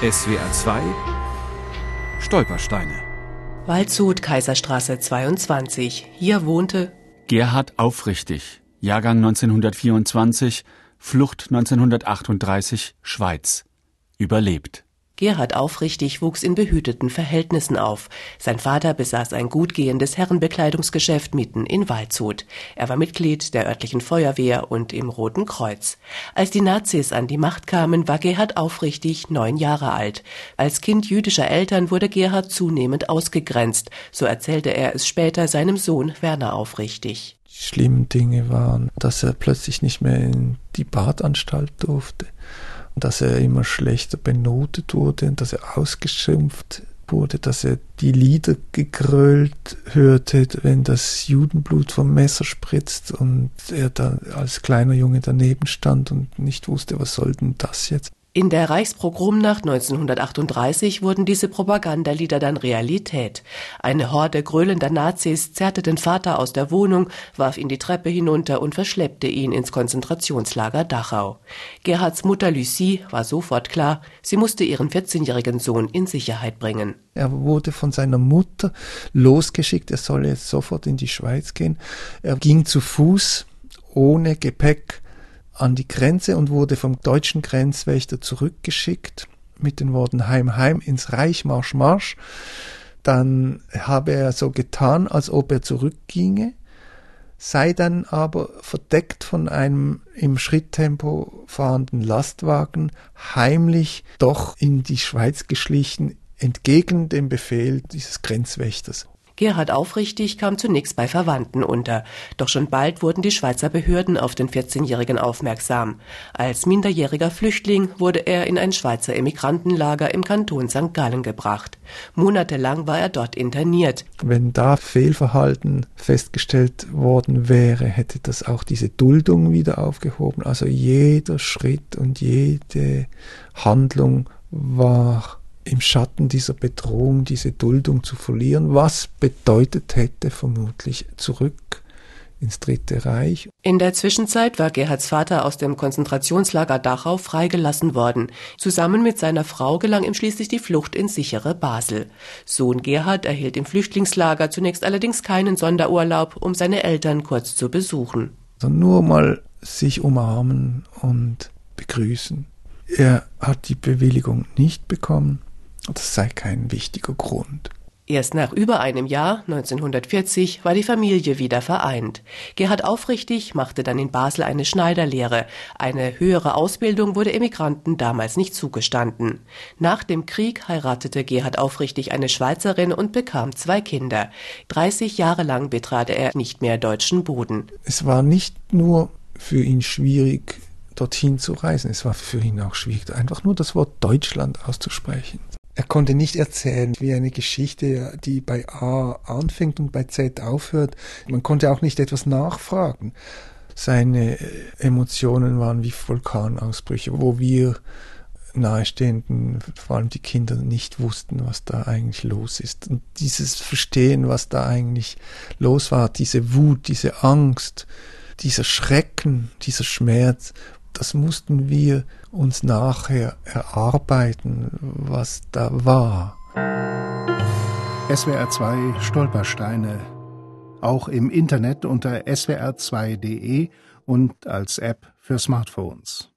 SWR 2 Stolpersteine Waldshut, Kaiserstraße 22. Hier wohnte Gerhard Aufrichtig, Jahrgang 1924, Flucht 1938, Schweiz. Überlebt. Gerhard Aufrichtig wuchs in behüteten Verhältnissen auf. Sein Vater besaß ein gut gehendes Herrenbekleidungsgeschäft mitten in Waldshut. Er war Mitglied der örtlichen Feuerwehr und im Roten Kreuz. Als die Nazis an die Macht kamen, war Gerhard Aufrichtig neun Jahre alt. Als Kind jüdischer Eltern wurde Gerhard zunehmend ausgegrenzt. So erzählte er es später seinem Sohn Werner Aufrichtig. Die schlimmen Dinge waren, dass er plötzlich nicht mehr in die Badanstalt durfte dass er immer schlechter benotet wurde, dass er ausgeschimpft wurde, dass er die Lieder gegrölt hörte, wenn das Judenblut vom Messer spritzt und er da als kleiner Junge daneben stand und nicht wusste, was soll denn das jetzt. In der Reichspogromnacht 1938 wurden diese Propagandalieder dann Realität. Eine Horde gröhlender Nazis zerrte den Vater aus der Wohnung, warf ihn die Treppe hinunter und verschleppte ihn ins Konzentrationslager Dachau. Gerhards Mutter Lucie war sofort klar, sie musste ihren 14-jährigen Sohn in Sicherheit bringen. Er wurde von seiner Mutter losgeschickt, er solle jetzt sofort in die Schweiz gehen. Er ging zu Fuß ohne Gepäck an die Grenze und wurde vom deutschen Grenzwächter zurückgeschickt mit den Worten Heim, Heim ins Reich, Marsch, Marsch. Dann habe er so getan, als ob er zurückginge, sei dann aber verdeckt von einem im Schritttempo fahrenden Lastwagen heimlich doch in die Schweiz geschlichen, entgegen dem Befehl dieses Grenzwächters. Gerhard Aufrichtig kam zunächst bei Verwandten unter. Doch schon bald wurden die Schweizer Behörden auf den 14-Jährigen aufmerksam. Als minderjähriger Flüchtling wurde er in ein Schweizer Emigrantenlager im Kanton St. Gallen gebracht. Monatelang war er dort interniert. Wenn da Fehlverhalten festgestellt worden wäre, hätte das auch diese Duldung wieder aufgehoben. Also jeder Schritt und jede Handlung war im Schatten dieser Bedrohung diese Duldung zu verlieren, was bedeutet hätte vermutlich zurück ins Dritte Reich. In der Zwischenzeit war Gerhards Vater aus dem Konzentrationslager Dachau freigelassen worden. Zusammen mit seiner Frau gelang ihm schließlich die Flucht ins sichere Basel. Sohn Gerhard erhielt im Flüchtlingslager zunächst allerdings keinen Sonderurlaub, um seine Eltern kurz zu besuchen. Also nur mal sich umarmen und begrüßen. Er hat die Bewilligung nicht bekommen das sei kein wichtiger Grund. Erst nach über einem Jahr, 1940, war die Familie wieder vereint. Gerhard Aufrichtig machte dann in Basel eine Schneiderlehre. Eine höhere Ausbildung wurde Emigranten damals nicht zugestanden. Nach dem Krieg heiratete Gerhard Aufrichtig eine Schweizerin und bekam zwei Kinder. 30 Jahre lang betrat er nicht mehr deutschen Boden. Es war nicht nur für ihn schwierig, dorthin zu reisen. Es war für ihn auch schwierig, einfach nur das Wort Deutschland auszusprechen. Er konnte nicht erzählen, wie eine Geschichte, die bei A anfängt und bei Z aufhört. Man konnte auch nicht etwas nachfragen. Seine äh, Emotionen waren wie Vulkanausbrüche, wo wir Nahestehenden, vor allem die Kinder, nicht wussten, was da eigentlich los ist. Und dieses Verstehen, was da eigentlich los war, diese Wut, diese Angst, dieser Schrecken, dieser Schmerz, das mussten wir uns nachher erarbeiten, was da war. SWR 2 Stolpersteine. Auch im Internet unter swr2.de und als App für Smartphones.